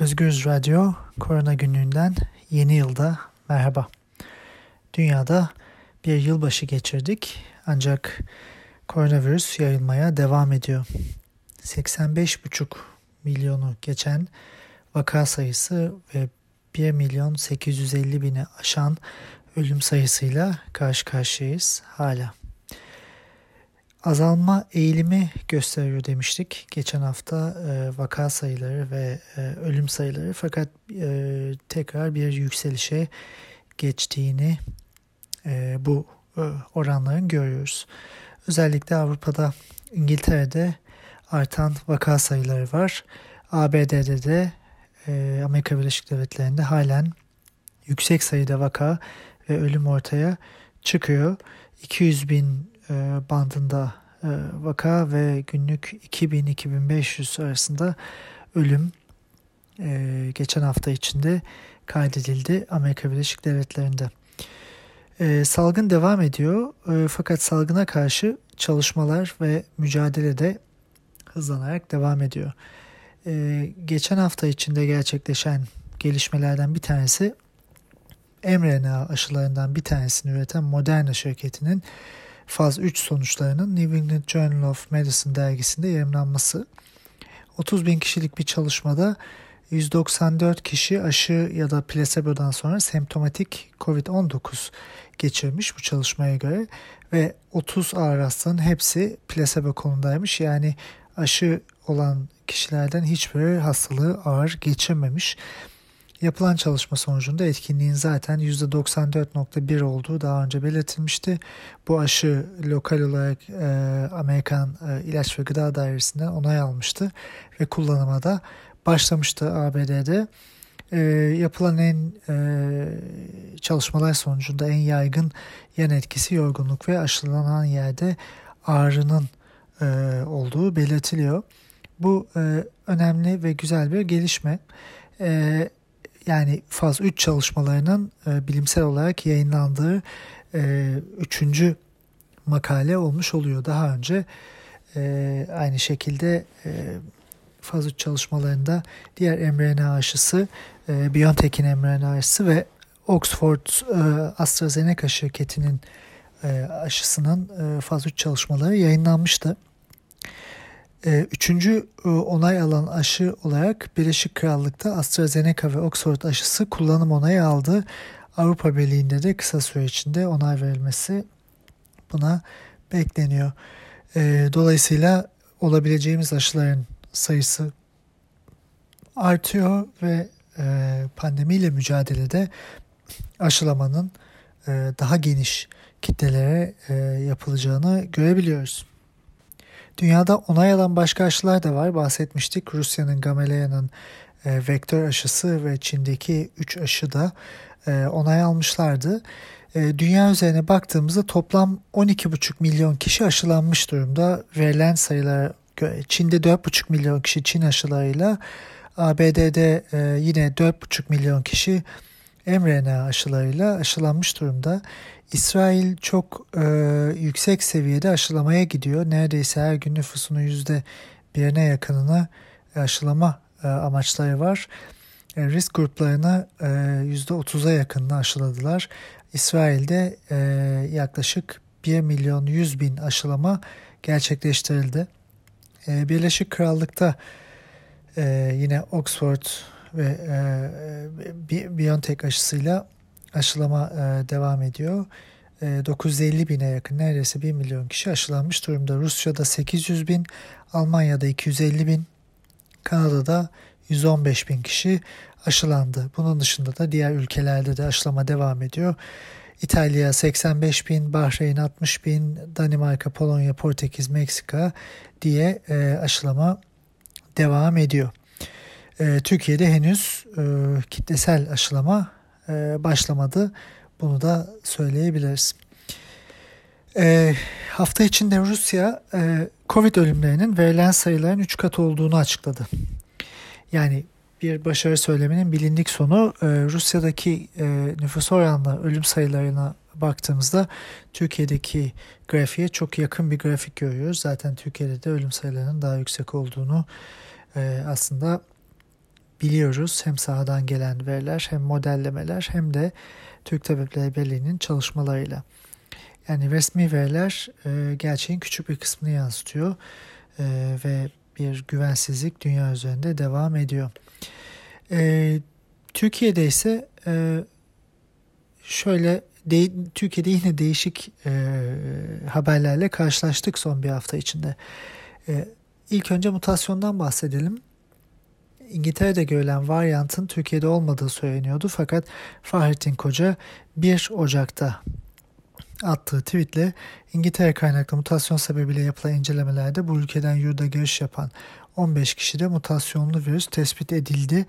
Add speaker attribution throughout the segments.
Speaker 1: Özgürüz Radyo Korona Günlüğü'nden yeni yılda merhaba. Dünyada bir yılbaşı geçirdik ancak koronavirüs yayılmaya devam ediyor. 85,5 milyonu geçen vaka sayısı ve 1 milyon 850 bini aşan ölüm sayısıyla karşı karşıyayız hala azalma eğilimi gösteriyor demiştik. Geçen hafta e, vaka sayıları ve e, ölüm sayıları fakat e, tekrar bir yükselişe geçtiğini e, bu e, oranların görüyoruz. Özellikle Avrupa'da İngiltere'de artan vaka sayıları var. ABD'de de e, Amerika Birleşik Devletleri'nde halen yüksek sayıda vaka ve ölüm ortaya çıkıyor. 200 bin e, bandında vaka ve günlük 2000-2500 arasında ölüm e, geçen hafta içinde kaydedildi Amerika Birleşik Devletleri'nde. salgın devam ediyor fakat salgına karşı çalışmalar ve mücadele de hızlanarak devam ediyor. geçen hafta içinde gerçekleşen gelişmelerden bir tanesi mRNA aşılarından bir tanesini üreten Moderna şirketinin faz 3 sonuçlarının New England Journal of Medicine dergisinde yayınlanması. 30 bin kişilik bir çalışmada 194 kişi aşı ya da plasebodan sonra semptomatik COVID-19 geçirmiş bu çalışmaya göre ve 30 ağır hastanın hepsi plasebo konumdaymış. Yani aşı olan kişilerden hiçbiri hastalığı ağır geçirmemiş. Yapılan çalışma sonucunda etkinliğin zaten %94.1 olduğu daha önce belirtilmişti. Bu aşı lokal olarak e, Amerikan e, İlaç ve Gıda Dairesi'nden onay almıştı ve kullanıma da başlamıştı ABD'de. E, yapılan en e, çalışmalar sonucunda en yaygın yan etkisi yorgunluk ve aşılanan yerde ağrının e, olduğu belirtiliyor. Bu e, önemli ve güzel bir gelişme. E, yani faz 3 çalışmalarının e, bilimsel olarak yayınlandığı e, üçüncü makale olmuş oluyor. Daha önce e, aynı şekilde e, faz 3 çalışmalarında diğer mRNA aşısı, e, BioNTech'in mRNA aşısı ve Oxford e, AstraZeneca şirketinin e, aşısının e, faz 3 çalışmaları yayınlanmıştı. Ee, üçüncü e, onay alan aşı olarak Birleşik Krallık'ta AstraZeneca ve Oxford aşısı kullanım onayı aldı. Avrupa Birliği'nde de kısa süre içinde onay verilmesi buna bekleniyor. Ee, dolayısıyla olabileceğimiz aşıların sayısı artıyor ve e, pandemiyle mücadelede aşılamanın e, daha geniş kitlelere yapılacağını görebiliyoruz. Dünyada onay alan başka aşılar da var. Bahsetmiştik. Rusya'nın Gamaleya'nın e, vektör aşısı ve Çin'deki 3 aşı da e, onay almışlardı. E, dünya üzerine baktığımızda toplam 12,5 milyon kişi aşılanmış durumda. Verilen sayılar Çin'de 4,5 milyon kişi Çin aşılarıyla ABD'de e, yine 4,5 milyon kişi mRNA aşılarıyla aşılanmış durumda. İsrail çok e, yüksek seviyede aşılamaya gidiyor. Neredeyse her gün nüfusunun yüzde birine yakınına aşılama e, amaçları var. E, risk gruplarına e, yüzde otuza yakınını aşıladılar. İsrail'de e, yaklaşık 1 milyon 100 bin aşılama gerçekleştirildi. E, Birleşik Krallık'ta e, yine Oxford ve e, BioNTech aşısıyla aşılama e, devam ediyor. E, 950 bine yakın neredeyse 1 milyon kişi aşılanmış durumda. Rusya'da 800 bin, Almanya'da 250 bin, Kanada'da 115 bin kişi aşılandı. Bunun dışında da diğer ülkelerde de aşılama devam ediyor. İtalya 85 bin, Bahreyn 60 bin, Danimarka, Polonya, Portekiz, Meksika diye e, aşılama devam ediyor. E, Türkiye'de henüz e, kitlesel aşılama e, başlamadı. Bunu da söyleyebiliriz. E, hafta içinde Rusya e, Covid ölümlerinin verilen sayıların 3 kat olduğunu açıkladı. Yani bir başarı söylemenin bilindik sonu e, Rusya'daki e, nüfus oranlı ölüm sayılarına baktığımızda Türkiye'deki grafiğe çok yakın bir grafik görüyoruz. Zaten Türkiye'de de ölüm sayılarının daha yüksek olduğunu e, aslında biliyoruz. Hem sahadan gelen veriler hem modellemeler hem de Türk Tabipleri Birliği'nin çalışmalarıyla. Yani resmi veriler e, gerçeğin küçük bir kısmını yansıtıyor e, ve bir güvensizlik dünya üzerinde devam ediyor. E, Türkiye'de ise e, şöyle de, Türkiye'de yine değişik e, haberlerle karşılaştık son bir hafta içinde. E, ilk önce mutasyondan bahsedelim. İngiltere'de görülen varyantın Türkiye'de olmadığı söyleniyordu fakat Fahrettin Koca 1 Ocak'ta attığı tweetle İngiltere kaynaklı mutasyon sebebiyle yapılan incelemelerde bu ülkeden yurda giriş yapan 15 kişide mutasyonlu virüs tespit edildi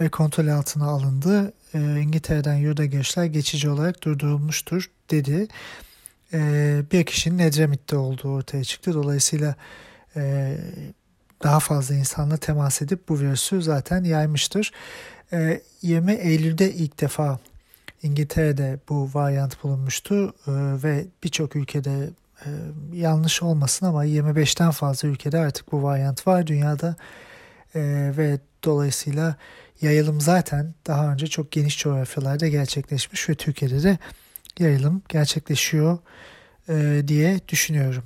Speaker 1: ve kontrol altına alındı. E, İngiltere'den yurda girişler geçici olarak durdurulmuştur dedi. E, bir kişinin Edremit'te olduğu ortaya çıktı. Dolayısıyla e, daha fazla insanla temas edip bu virüsü zaten yaymıştır. E, 20 Eylül'de ilk defa İngiltere'de bu varyant bulunmuştu e, ve birçok ülkede e, yanlış olmasın ama 25'ten fazla ülkede artık bu varyant var dünyada e, ve dolayısıyla yayılım zaten daha önce çok geniş coğrafyalarda gerçekleşmiş ve Türkiye'de de yayılım gerçekleşiyor e, diye düşünüyorum.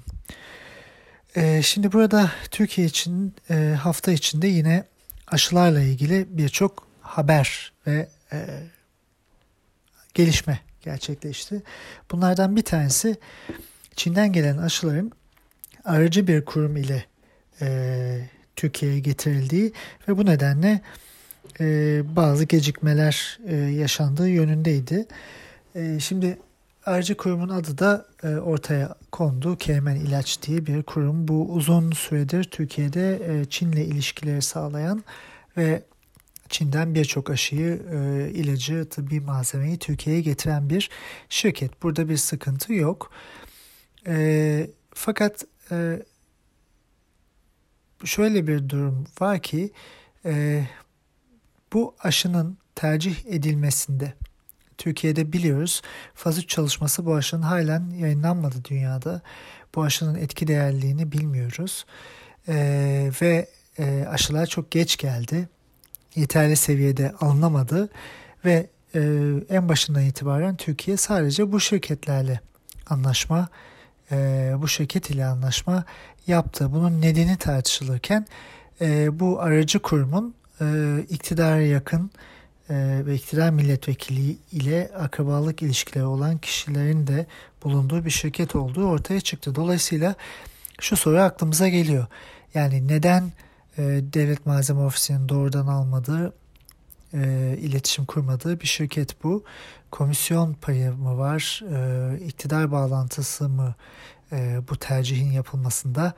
Speaker 1: E, şimdi burada Türkiye için e, hafta içinde yine aşılarla ilgili birçok haber ve e, gelişme gerçekleşti. Bunlardan bir tanesi Çin'den gelen aşıların aracı bir kurum ile e, Türkiye'ye getirildiği ve bu nedenle bazı gecikmeler yaşandığı yönündeydi. Şimdi aracı kurumun adı da e, ortaya kondu. Kemen İlaç diye bir kurum. Bu uzun süredir Türkiye'de e, Çin'le ilişkileri sağlayan ve Çin'den birçok aşıyı, e, ilacı, tıbbi malzemeyi Türkiye'ye getiren bir şirket. Burada bir sıkıntı yok. E, fakat şöyle bir durum var ki bu aşının tercih edilmesinde Türkiye'de biliyoruz faz 3 çalışması bu aşının halen yayınlanmadı dünyada. Bu aşının etki değerliliğini bilmiyoruz. E, ve e, aşılar çok geç geldi yeterli seviyede alınamadı ve e, en başından itibaren Türkiye sadece bu şirketlerle anlaşma, e, bu şirket ile anlaşma yaptı. Bunun nedeni tartışılırken e, bu aracı kurumun e, iktidara yakın ve iktidar milletvekili ile akrabalık ilişkileri olan kişilerin de bulunduğu bir şirket olduğu ortaya çıktı. Dolayısıyla şu soru aklımıza geliyor. Yani neden e, devlet malzeme ofisinin doğrudan almadığı, e, iletişim kurmadığı bir şirket bu. Komisyon payı mı var, e, iktidar bağlantısı mı e, bu tercihin yapılmasında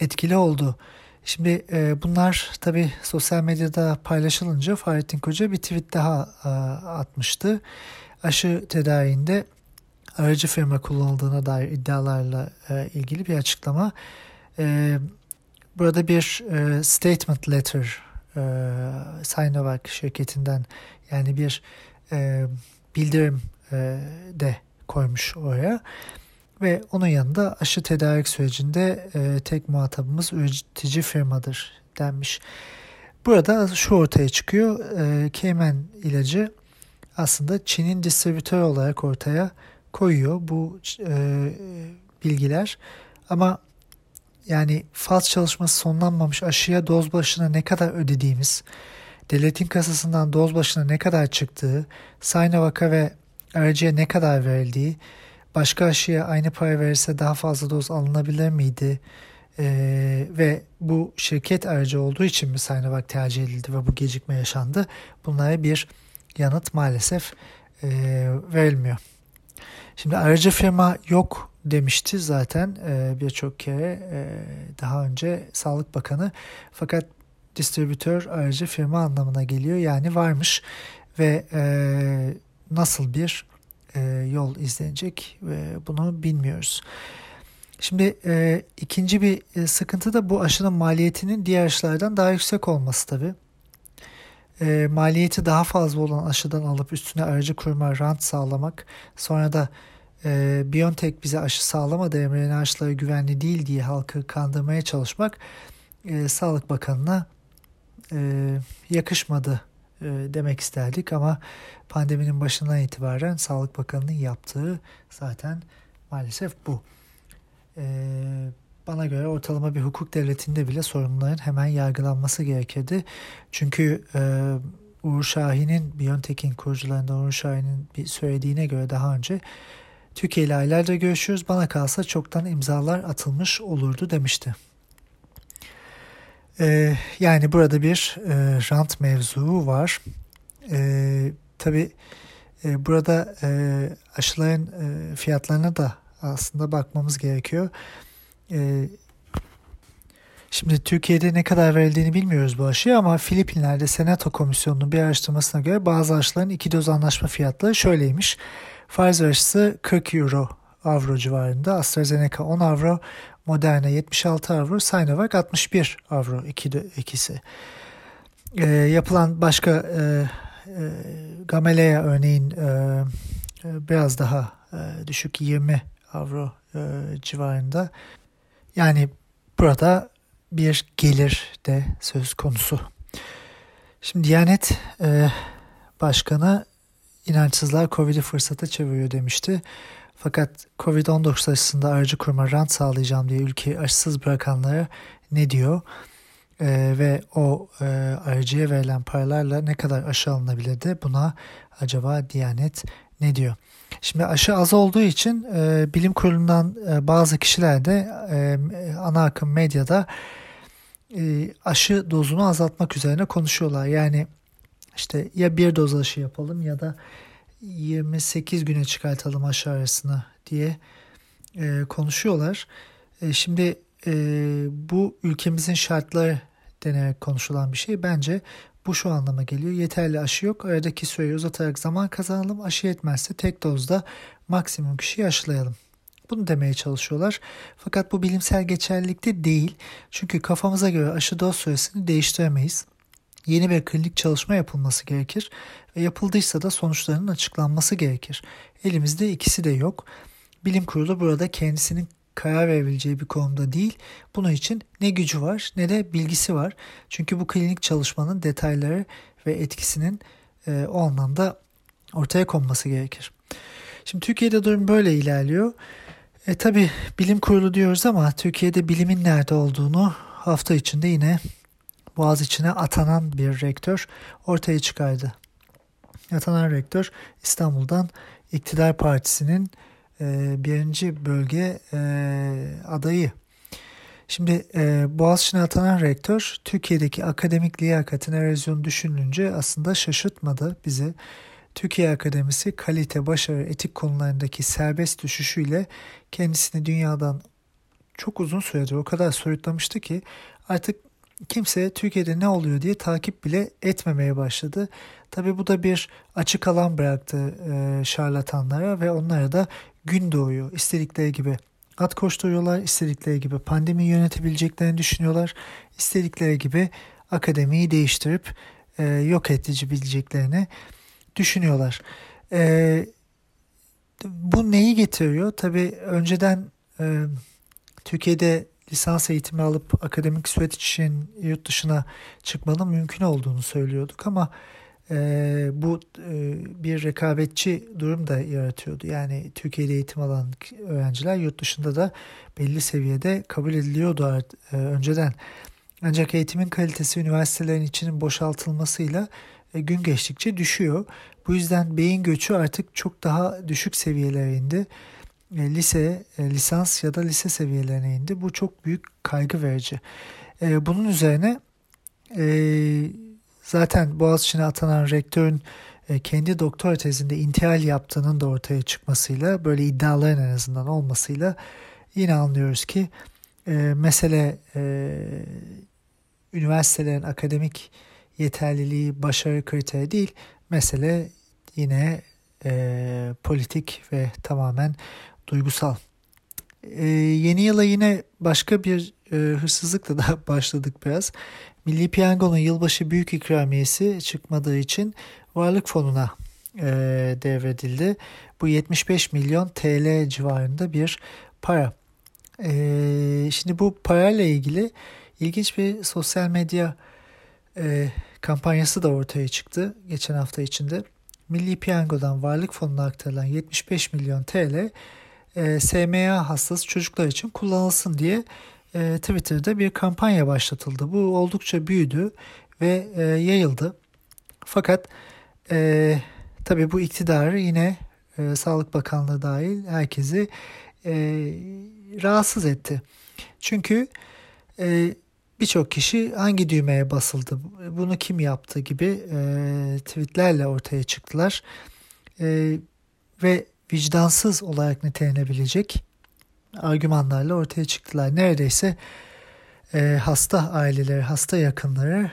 Speaker 1: etkili oldu. Şimdi e, bunlar tabi sosyal medyada paylaşılınca Fahrettin Koca bir tweet daha e, atmıştı. Aşı tedariğinde aracı firma kullanıldığına dair iddialarla e, ilgili bir açıklama. E, Burada bir e, statement letter e, Sinovac şirketinden yani bir e, bildirim e, de koymuş oraya. Ve onun yanında aşı tedarik sürecinde e, tek muhatabımız üretici firmadır denmiş. Burada şu ortaya çıkıyor. E, Cayman ilacı aslında Çin'in distribütörü olarak ortaya koyuyor bu e, bilgiler. Ama yani faz çalışması sonlanmamış aşıya doz başına ne kadar ödediğimiz, devletin kasasından doz başına ne kadar çıktığı, Sinovac'a ve aracıya ne kadar verildiği, başka aşıya aynı para verirse daha fazla doz alınabilir miydi? Ee, ve bu şirket aracı olduğu için mi Sinovac tercih edildi ve bu gecikme yaşandı? Bunlara bir yanıt maalesef e, verilmiyor. Şimdi aracı firma yok demişti zaten e, birçok kere e, daha önce Sağlık Bakanı. Fakat distribütör aracı firma anlamına geliyor. Yani varmış ve e, nasıl bir e, yol izlenecek ve bunu bilmiyoruz. Şimdi e, ikinci bir e, sıkıntı da bu aşının maliyetinin diğer aşılardan daha yüksek olması tabi. E, maliyeti daha fazla olan aşıdan alıp üstüne aracı kurma, rant sağlamak, sonra da e, Biontech bize aşı sağlamadı, mRNA aşıları güvenli değil diye halkı kandırmaya çalışmak e, Sağlık Bakanı'na e, yakışmadı demek isterdik ama pandeminin başından itibaren Sağlık Bakanı'nın yaptığı zaten maalesef bu. E, bana göre ortalama bir hukuk devletinde bile sorunların hemen yargılanması gerekirdi. Çünkü e, Uğur Şahin'in, Biontech'in kurucularından Uğur Şahin'in bir söylediğine göre daha önce Türkiye ile aylardır görüşüyoruz. Bana kalsa çoktan imzalar atılmış olurdu demişti. Ee, yani burada bir e, rant mevzuu var. Ee, Tabi e, burada e, aşıların e, fiyatlarına da aslında bakmamız gerekiyor. E, Şimdi Türkiye'de ne kadar verildiğini bilmiyoruz bu aşıya ama Filipinler'de Senato Komisyonu'nun bir araştırmasına göre bazı aşıların iki doz anlaşma fiyatları şöyleymiş. Pfizer aşısı 40 euro avro civarında, AstraZeneca 10 avro, Moderna 76 avro, Sinovac 61 avro iki de, ikisi. E, yapılan başka e, e, Gamaleya örneğin e, e, biraz daha e, düşük 20 avro e, civarında. Yani burada bir gelir de söz konusu. Şimdi Diyanet e, Başkanı inançsızlar Covid'i fırsata çeviriyor demişti. Fakat Covid-19 aşısında aracı kurma rant sağlayacağım diye ülkeyi aşısız bırakanlara ne diyor? Ee, ve o e, aracıya verilen paralarla ne kadar aşı alınabilirdi? Buna acaba Diyanet ne diyor? Şimdi aşı az olduğu için e, bilim kurulundan e, bazı kişiler de e, ana akım medyada e, aşı dozunu azaltmak üzerine konuşuyorlar. Yani işte ya bir doz aşı yapalım ya da 28 güne çıkartalım aşı arasını diye e, konuşuyorlar. E, şimdi e, bu ülkemizin şartları denerek konuşulan bir şey. Bence bu şu anlama geliyor. Yeterli aşı yok. Aradaki süreyi uzatarak zaman kazanalım. Aşı yetmezse tek dozda maksimum kişiyi aşılayalım. Bunu demeye çalışıyorlar. Fakat bu bilimsel geçerlilikte değil. Çünkü kafamıza göre aşı doz süresini değiştiremeyiz. Yeni bir klinik çalışma yapılması gerekir ve yapıldıysa da sonuçlarının açıklanması gerekir. Elimizde ikisi de yok. Bilim kurulu burada kendisinin karar verebileceği bir konumda değil. Bunun için ne gücü var ne de bilgisi var. Çünkü bu klinik çalışmanın detayları ve etkisinin e, o anlamda ortaya konması gerekir. Şimdi Türkiye'de durum böyle ilerliyor. E tabi bilim kurulu diyoruz ama Türkiye'de bilimin nerede olduğunu hafta içinde yine Boğaz içine atanan bir rektör ortaya çıkardı. Atanan rektör İstanbul'dan İktidar Partisi'nin e, birinci bölge e, adayı. Şimdi e, Boğaziçi'ne atanan rektör Türkiye'deki akademik liyakatin erozyonu düşününce aslında şaşırtmadı bizi. Türkiye Akademisi kalite, başarı, etik konularındaki serbest düşüşüyle kendisini dünyadan çok uzun süredir o kadar soyutlamıştı ki artık kimse Türkiye'de ne oluyor diye takip bile etmemeye başladı. Tabi bu da bir açık alan bıraktı e, şarlatanlara ve onlara da gün doğuyor. İstedikleri gibi at koşturuyorlar, istedikleri gibi pandemi yönetebileceklerini düşünüyorlar, istedikleri gibi akademiyi değiştirip e, yok edici bileceklerini düşünüyorlar. E, bu neyi getiriyor? Tabii önceden e, Türkiye'de lisans eğitimi alıp akademik süreç için yurt dışına çıkmanın mümkün olduğunu söylüyorduk ama e, bu e, bir rekabetçi durum da yaratıyordu. Yani Türkiye'de eğitim alan öğrenciler yurt dışında da belli seviyede kabul ediliyordu e, önceden. Ancak eğitimin kalitesi üniversitelerin içinin boşaltılmasıyla e, gün geçtikçe düşüyor. Bu yüzden beyin göçü artık çok daha düşük seviyelere indi. E, lise, e, lisans ya da lise seviyelerine indi. Bu çok büyük kaygı verici. E, bunun üzerine zaten Boğaziçi'ne atanan rektörün kendi doktora tezinde intihal yaptığının da ortaya çıkmasıyla böyle iddiaların en azından olmasıyla yine anlıyoruz ki mesele üniversitelerin akademik yeterliliği başarı kriteri değil mesele yine e, politik ve tamamen duygusal. Ee, yeni yıla yine başka bir e, hırsızlıkla da başladık biraz. Milli Piyango'nun yılbaşı büyük ikramiyesi çıkmadığı için varlık fonuna e, devredildi. Bu 75 milyon TL civarında bir para. E, şimdi bu parayla ilgili ilginç bir sosyal medya e, kampanyası da ortaya çıktı geçen hafta içinde. Milli Piyango'dan varlık fonuna aktarılan 75 milyon TL e, SMA hastası çocuklar için kullanılsın diye e, Twitter'da bir kampanya başlatıldı. Bu oldukça büyüdü ve e, yayıldı. Fakat e, tabii bu iktidarı yine e, Sağlık Bakanlığı dahil herkesi e, rahatsız etti. Çünkü e, birçok kişi hangi düğmeye basıldı, bunu kim yaptı gibi e, tweetlerle ortaya çıktılar. E, ve vicdansız olarak nitelenebilecek argümanlarla ortaya çıktılar. Neredeyse e, hasta aileleri, hasta yakınları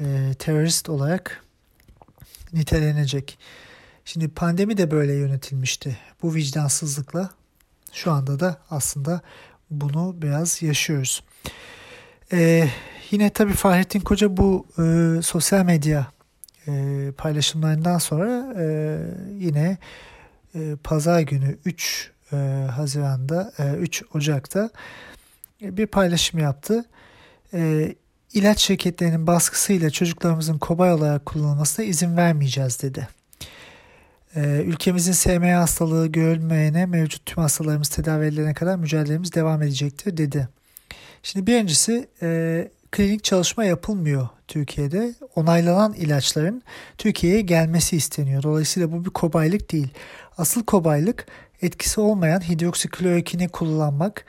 Speaker 1: e, terörist olarak nitelenecek. Şimdi pandemi de böyle yönetilmişti. Bu vicdansızlıkla şu anda da aslında bunu biraz yaşıyoruz. Ee, yine tabii Fahrettin Koca bu e, sosyal medya e, paylaşımlarından sonra e, yine e, pazar günü 3 e, Haziran'da, e, 3 Ocak'ta e, bir paylaşım yaptı. E, ilaç şirketlerinin baskısıyla çocuklarımızın kobay olarak kullanılmasına izin vermeyeceğiz dedi. Ee, ülkemizin SMA hastalığı görülmeyene mevcut tüm hastalarımız tedavi edilene kadar mücadelemiz devam edecektir dedi. Şimdi birincisi e, klinik çalışma yapılmıyor Türkiye'de. Onaylanan ilaçların Türkiye'ye gelmesi isteniyor. Dolayısıyla bu bir kobaylık değil. Asıl kobaylık etkisi olmayan hidroksiklorokini kullanmak,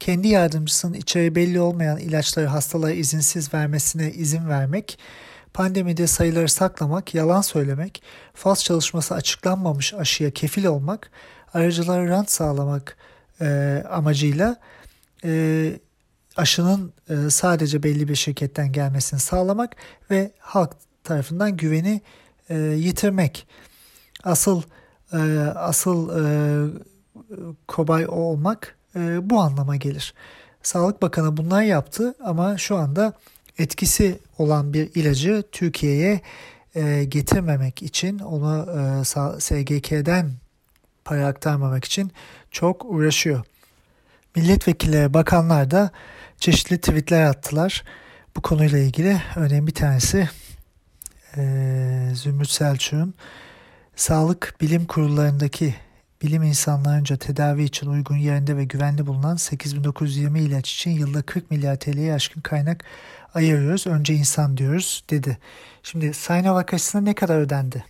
Speaker 1: kendi yardımcısının içeriği belli olmayan ilaçları hastalara izinsiz vermesine izin vermek, pandemide sayıları saklamak, yalan söylemek, faz çalışması açıklanmamış aşıya kefil olmak, aracılara rant sağlamak e, amacıyla e, aşının sadece belli bir şirketten gelmesini sağlamak ve halk tarafından güveni e, yitirmek. Asıl e, asıl e, kobay olmak e, bu anlama gelir. Sağlık Bakanı bunlar yaptı ama şu anda etkisi olan bir ilacı Türkiye'ye e, getirmemek için onu e, SGK'den para aktarmamak için çok uğraşıyor. Milletvekilleri, bakanlar da çeşitli tweetler attılar. Bu konuyla ilgili örneğin bir tanesi e, Zümrüt Selçuk'un sağlık bilim kurullarındaki bilim insanlarınca tedavi için uygun yerinde ve güvenli bulunan 8920 ilaç için yılda 40 milyar TL'ye aşkın kaynak ayırıyoruz. Önce insan diyoruz dedi. Şimdi Sinovac açısından ne kadar ödendi?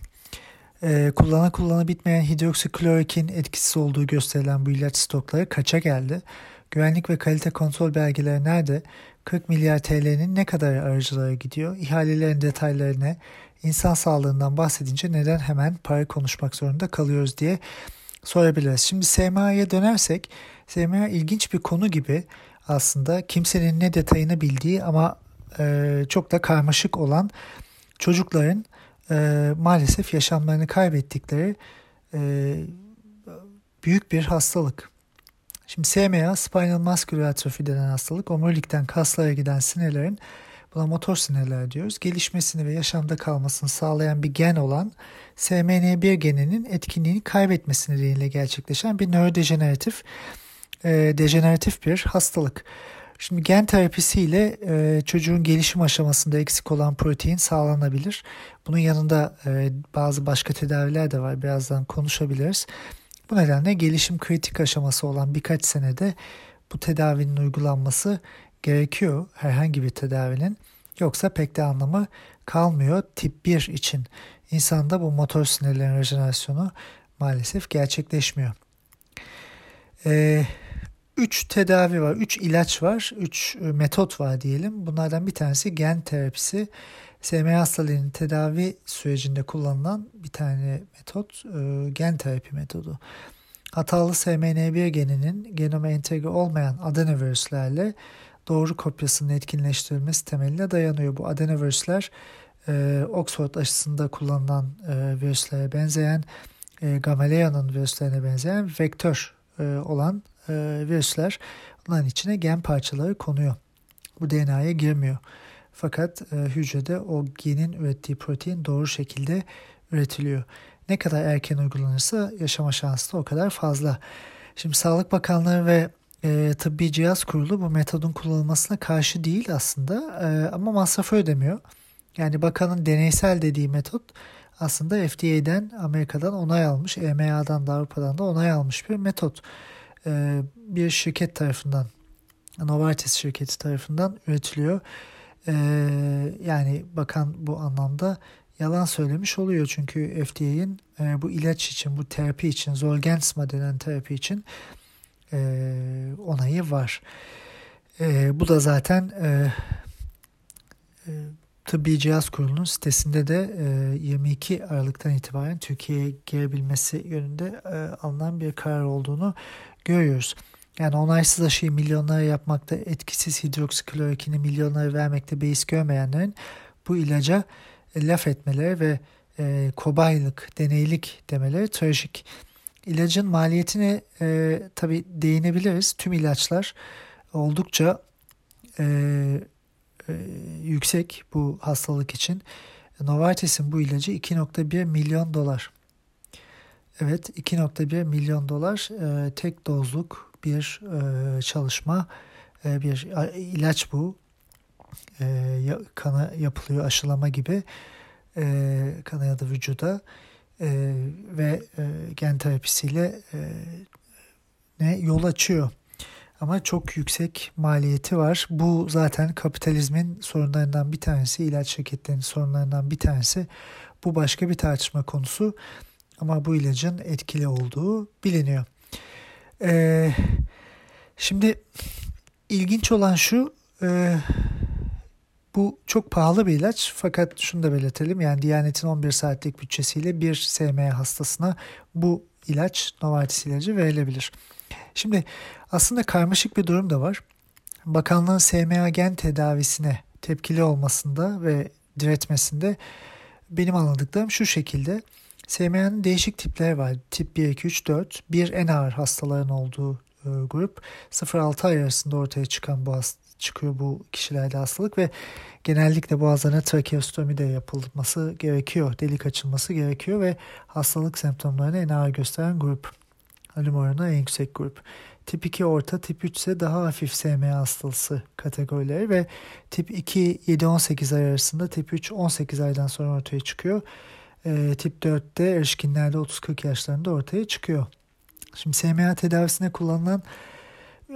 Speaker 1: Ee, kullana kullana bitmeyen hidroksiklorokin etkisiz olduğu gösterilen bu ilaç stokları kaça geldi? Güvenlik ve kalite kontrol belgeleri nerede? 40 milyar TL'nin ne kadar aracılara gidiyor? İhalelerin detayları ne? İnsan sağlığından bahsedince neden hemen para konuşmak zorunda kalıyoruz diye sorabiliriz. Şimdi SMA'ya dönersek SMA ilginç bir konu gibi aslında kimsenin ne detayını bildiği ama e, çok da karmaşık olan çocukların e, maalesef yaşamlarını kaybettikleri e, büyük bir hastalık. Şimdi SMA, spinal muscular atrophy denen hastalık, omurilikten kaslara giden sinirlerin, buna motor sinirler diyoruz, gelişmesini ve yaşamda kalmasını sağlayan bir gen olan SMN1 geninin etkinliğini kaybetmesi nedeniyle gerçekleşen bir nörodejeneratif e, dejeneratif bir hastalık. Şimdi gen terapisiyle e, çocuğun gelişim aşamasında eksik olan protein sağlanabilir. Bunun yanında e, bazı başka tedaviler de var. Birazdan konuşabiliriz. Bu nedenle gelişim kritik aşaması olan birkaç senede bu tedavinin uygulanması gerekiyor herhangi bir tedavinin. Yoksa pek de anlamı kalmıyor tip 1 için. İnsanda bu motor sinirlerin rejenerasyonu maalesef gerçekleşmiyor. Eee 3 tedavi var, 3 ilaç var, 3 e, metot var diyelim. Bunlardan bir tanesi gen terapisi. SMA hastalığının tedavi sürecinde kullanılan bir tane metot, e, gen terapi metodu. Hatalı SMN1 geninin genome entegre olmayan adenovirüslerle doğru kopyasının etkinleştirilmesi temeline dayanıyor. Bu adenovirüsler e, Oxford aşısında kullanılan virüslere benzeyen, Gamaleia'nın virüslerine benzeyen vektör olan e, virüsler. Onların içine gen parçaları konuyor. Bu DNA'ya girmiyor. Fakat e, hücrede o genin ürettiği protein doğru şekilde üretiliyor. Ne kadar erken uygulanırsa yaşama şansı da o kadar fazla. Şimdi Sağlık Bakanlığı ve e, Tıbbi Cihaz Kurulu bu metodun kullanılmasına karşı değil aslında e, ama masrafı ödemiyor. Yani bakanın deneysel dediği metot aslında FDA'den Amerika'dan onay almış, EMA'dan da Avrupa'dan da onay almış bir metot. Ee, bir şirket tarafından, Novartis şirketi tarafından üretiliyor. Ee, yani bakan bu anlamda yalan söylemiş oluyor. Çünkü FDA'nin e, bu ilaç için, bu terapi için, Zolgensma denen terapi için e, onayı var. E, bu da zaten e, e, Tıbbi Cihaz Kurulu'nun sitesinde de e, 22 Aralık'tan itibaren Türkiye'ye gelebilmesi yönünde e, alınan bir karar olduğunu görüyoruz. Yani onaysız aşıyı milyonlara yapmakta etkisiz hidroksiklorokini milyonlara vermekte beis görmeyenlerin bu ilaca e, laf etmeleri ve e, kobaylık, deneylik demeleri trajik. İlacın maliyetine e, tabi değinebiliriz. Tüm ilaçlar oldukça e, e, yüksek bu hastalık için. Novartis'in bu ilacı 2.1 milyon dolar. Evet 2.1 milyon dolar e, tek dozluk bir e, çalışma e, bir ilaç bu. E, kana yapılıyor aşılama gibi e, kana ya da vücuda e, ve e, gen terapisiyle e, ne yol açıyor. Ama çok yüksek maliyeti var. Bu zaten kapitalizmin sorunlarından bir tanesi, ilaç şirketlerinin sorunlarından bir tanesi. Bu başka bir tartışma konusu. Ama bu ilacın etkili olduğu biliniyor. Ee, şimdi ilginç olan şu, e, bu çok pahalı bir ilaç fakat şunu da belirtelim yani Diyanet'in 11 saatlik bütçesiyle bir SM hastasına bu ilaç Novartis ilacı verilebilir. Şimdi aslında karmaşık bir durum da var. Bakanlığın SMA gen tedavisine tepkili olmasında ve diretmesinde benim anladıklarım şu şekilde. SMA'nın değişik tipleri var. Tip 1, 2, 3, 4. Bir en ağır hastaların olduğu e, grup. 0-6 ay arasında ortaya çıkan bu çıkıyor bu kişilerde hastalık ve genellikle boğazlarına trakeostomi de yapılması gerekiyor. Delik açılması gerekiyor ve hastalık semptomlarını en ağır gösteren grup. Ölüm oranı en yüksek grup. Tip 2 orta, tip 3 ise daha hafif SMA hastası kategorileri ve tip 2 7-18 ay arasında, tip 3 18 aydan sonra ortaya çıkıyor. E, tip 4'te erişkinlerde 30-40 yaşlarında ortaya çıkıyor. Şimdi SMA tedavisine kullanılan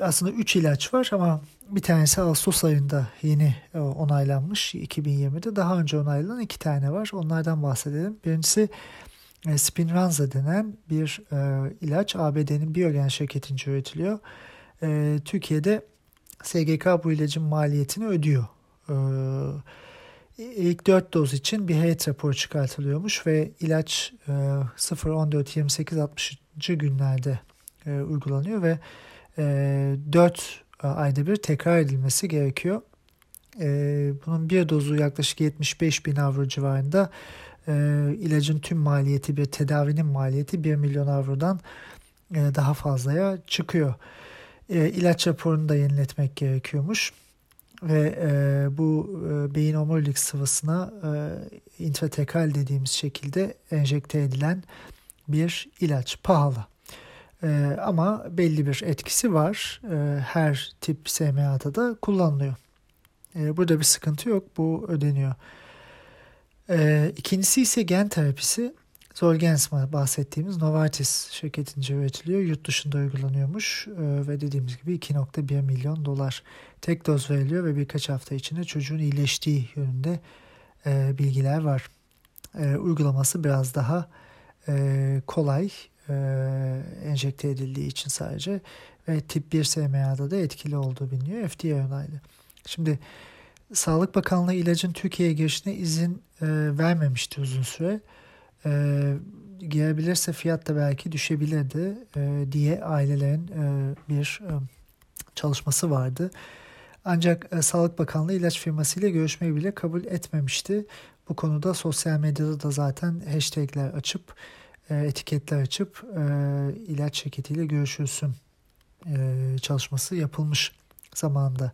Speaker 1: aslında 3 ilaç var ama bir tanesi Ağustos ayında yeni e, onaylanmış 2020'de. Daha önce onaylanan iki tane var. Onlardan bahsedelim. Birincisi e, Spinraza denen bir e, ilaç ABD'nin Biogen şirketince üretiliyor. E, Türkiye'de SGK bu ilacın maliyetini ödüyor. E, ilk 4 doz için bir heyet raporu çıkartılıyormuş ve ilaç e, 0, 14, 28, 60. günlerde e, uygulanıyor ve e, 4 ayda bir tekrar edilmesi gerekiyor. E, bunun bir dozu yaklaşık 75 bin avro civarında e, ilacın tüm maliyeti bir tedavinin maliyeti 1 milyon avrodan e, daha fazlaya çıkıyor. E, ilaç raporunu da yeniletmek gerekiyormuş ve e, bu e, beyin omurilik sıvısına e, intratekal dediğimiz şekilde enjekte edilen bir ilaç pahalı. E, ama belli bir etkisi var. E, her tip SMA'da da kullanılıyor. E, burada bir sıkıntı yok. Bu ödeniyor. E, ikincisi ise gen terapisi. Zolgensma bahsettiğimiz Novartis şirketince üretiliyor. Yurt dışında uygulanıyormuş e, ve dediğimiz gibi 2.1 milyon dolar tek doz veriliyor ve birkaç hafta içinde çocuğun iyileştiği yönünde e, bilgiler var. E, uygulaması biraz daha kolay enjekte edildiği için sadece ve tip 1 SMA'da da etkili olduğu biliniyor. FDA onaylı. Şimdi Sağlık Bakanlığı ilacın Türkiye'ye girişine izin vermemişti uzun süre. E, girebilirse fiyat da belki düşebilirdi e, diye ailelerin e, bir e, çalışması vardı. Ancak e, Sağlık Bakanlığı ilaç firmasıyla görüşmeyi bile kabul etmemişti. Bu konuda sosyal medyada da zaten hashtagler açıp e, etiketler açıp e, ilaç şirketiyle görüşülsün e, çalışması yapılmış zamanda.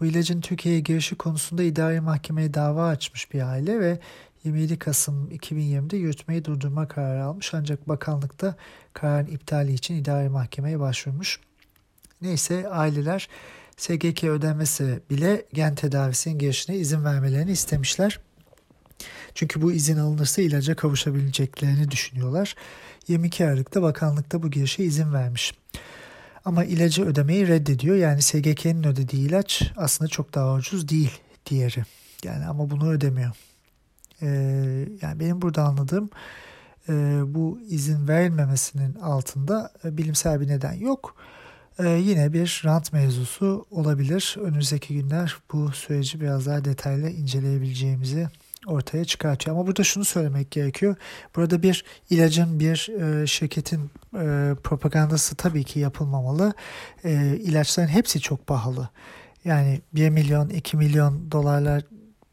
Speaker 1: Bu ilacın Türkiye'ye girişi konusunda idari mahkemeye dava açmış bir aile ve 27 Kasım 2020'de yürütmeyi durdurma kararı almış ancak bakanlıkta kararın iptali için idari mahkemeye başvurmuş. Neyse aileler SGK ödenmesi bile gen tedavisinin girişine izin vermelerini istemişler. Çünkü bu izin alınırsa ilaca kavuşabileceklerini düşünüyorlar. 22 Aralık'ta bakanlıkta bu girişe izin vermiş. Ama ilacı ödemeyi reddediyor. Yani SGK'nin ödediği ilaç aslında çok daha ucuz değil diğeri. Yani ama bunu ödemiyor. Ee, yani benim burada anladığım e, bu izin verilmemesinin altında e, bilimsel bir neden yok. E, yine bir rant mevzusu olabilir. Önümüzdeki günler bu süreci biraz daha detaylı inceleyebileceğimizi ortaya çıkartıyor. Ama burada şunu söylemek gerekiyor. Burada bir ilacın, bir e, şirketin propagandası tabii ki yapılmamalı. E, ilaçların hepsi çok pahalı. Yani 1 milyon, 2 milyon dolarlar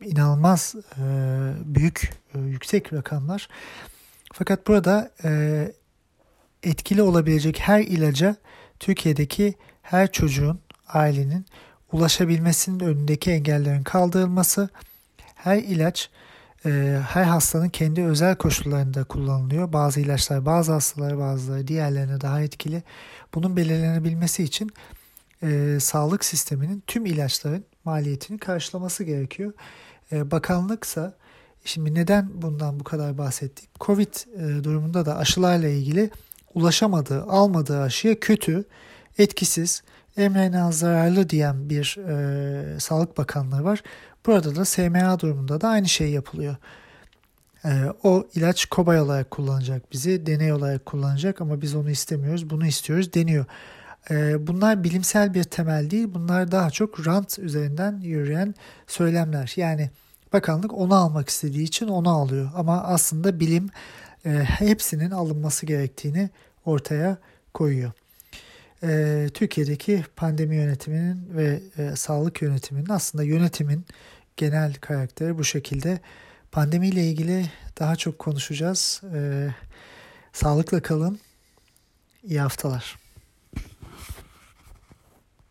Speaker 1: inanılmaz e, büyük, e, yüksek rakamlar. Fakat burada e, etkili olabilecek her ilaca Türkiye'deki her çocuğun, ailenin ulaşabilmesinin önündeki engellerin kaldırılması, her ilaç e, her hastanın kendi özel koşullarında kullanılıyor. Bazı ilaçlar bazı hastalara bazıları diğerlerine daha etkili. Bunun belirlenebilmesi için e, sağlık sisteminin tüm ilaçların maliyetini karşılaması gerekiyor. E, bakanlıksa şimdi neden bundan bu kadar bahsettik? Covid e, durumunda da aşılarla ilgili ulaşamadığı, almadığı aşıya kötü, etkisiz, mRNA zararlı diyen bir e, Sağlık Bakanlığı var. Burada da SMA durumunda da aynı şey yapılıyor. E, o ilaç kobay olarak kullanacak bizi, deney olarak kullanacak ama biz onu istemiyoruz, bunu istiyoruz deniyor. E, bunlar bilimsel bir temel değil, bunlar daha çok rant üzerinden yürüyen söylemler. Yani bakanlık onu almak istediği için onu alıyor ama aslında bilim e, hepsinin alınması gerektiğini ortaya koyuyor. E, Türkiye'deki pandemi yönetiminin ve e, sağlık yönetiminin aslında yönetimin genel karakteri bu şekilde. Pandemiyle ilgili daha çok konuşacağız. E, sağlıkla kalın. İyi haftalar.